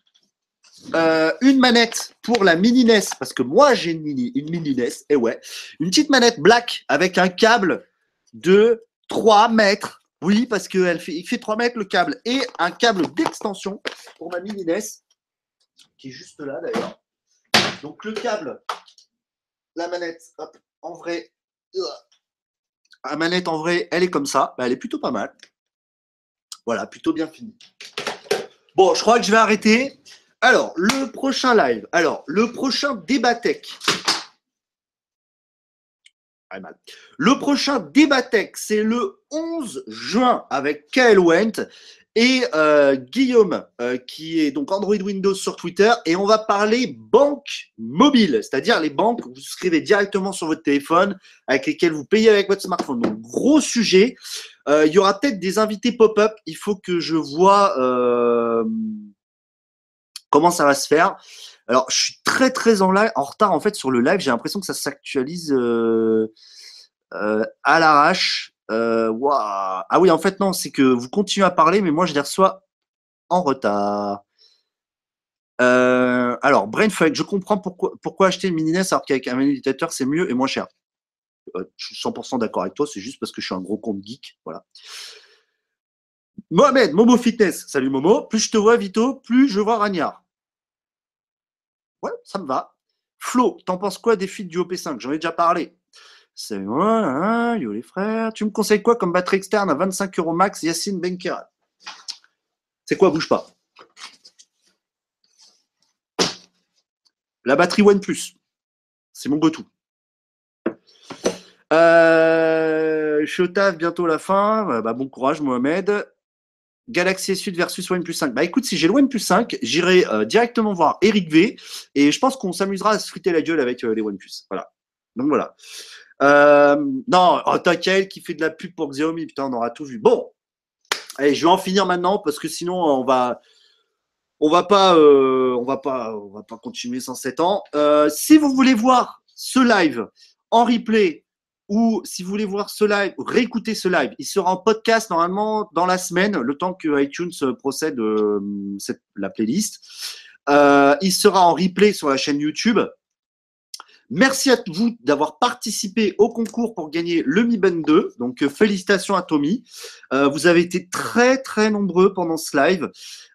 Speaker 1: euh, une manette pour la mini NES, parce que moi j'ai une mini, une mini NES, et ouais, une petite manette black avec un câble de 3 mètres. Oui, parce qu'il fait, fait 3 mètres le câble, et un câble d'extension pour ma mini NES, qui est juste là d'ailleurs. Donc le câble, la manette, en vrai, la manette, en vrai, elle est comme ça. Bah, elle est plutôt pas mal. Voilà, plutôt bien fini. Bon, je crois que je vais arrêter. Alors, le prochain live. Alors, le prochain débat tech. Le prochain débat tech, c'est le 11 juin avec Kael Went et euh, Guillaume, euh, qui est donc Android Windows sur Twitter, et on va parler banque mobile, c'est-à-dire les banques que vous souscrivez directement sur votre téléphone, avec lesquelles vous payez avec votre smartphone. Donc, gros sujet. Euh, il y aura peut-être des invités pop-up. Il faut que je vois comment ça va se faire. Alors, je suis très très en, retard en fait sur le live. J'ai l'impression que ça s'actualise à l'arrache. Euh, ah oui, en fait, non, c'est que vous continuez à parler, mais moi, je les reçois en retard. Euh, alors, Brainfuck, je comprends pourquoi, acheter une mini NES alors qu'avec un méditateur, c'est mieux et moins cher. Euh, je suis 100% d'accord avec toi, c'est juste parce que je suis un gros compte geek. Voilà. Mohamed, Momo Fitness. Salut Momo. Plus je te vois, Vito, plus je vois Ragnard. Ouais, ça me va. Flo, t'en penses quoi des fils du OP5 J'en ai déjà parlé. C'est hein, yo les frères. Tu me conseilles quoi comme batterie externe à 25 euros max, Yacine Benkera C'est quoi, bouge pas La batterie OnePlus. C'est mon go-to. Euh, bientôt la fin. Bah, bon courage, Mohamed. Galaxy S8 versus OnePlus 5. Bah écoute, si j'ai le OnePlus 5, j'irai euh, directement voir Eric V et je pense qu'on s'amusera à se friter la gueule avec euh, les OnePlus. Voilà. Donc voilà. Euh, non, oh, t'inquiète, qui fait de la pub pour Xiaomi, putain, on aura tout vu. Bon, allez, je vais en finir maintenant parce que sinon on va, on va pas, euh, on va pas, on va pas continuer sans 7 ans. Euh, si vous voulez voir ce live en replay ou si vous voulez voir ce live, réécouter ce live, il sera en podcast normalement dans la semaine, le temps que iTunes procède cette, la playlist. il sera en replay sur la chaîne YouTube. Merci à vous d'avoir participé au concours pour gagner le Mi Band 2. Donc, euh, félicitations à Tommy. Euh, vous avez été très, très nombreux pendant ce live.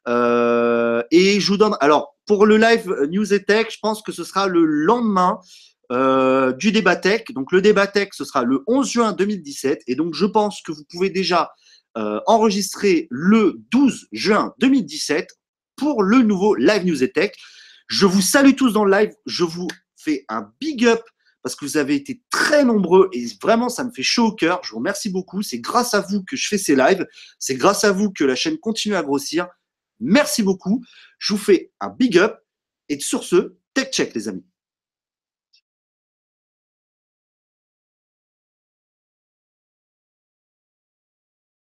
Speaker 1: Euh, et je vous donne. Alors, pour le live News et Tech, je pense que ce sera le lendemain du débat tech. Donc, le débat tech, ce sera le 11 juin 2017. Et donc, je pense que vous pouvez déjà enregistrer le 12 juin 2017 pour le nouveau live News et Tech. Je vous salue tous dans le live. Je vous fais un big up parce que vous avez été très nombreux et vraiment ça me fait chaud au cœur. Je vous remercie beaucoup. C'est grâce à vous que je fais ces lives. C'est grâce à vous que la chaîne continue à grossir. Merci beaucoup. Je vous fais un big up et sur ce, tech check les amis.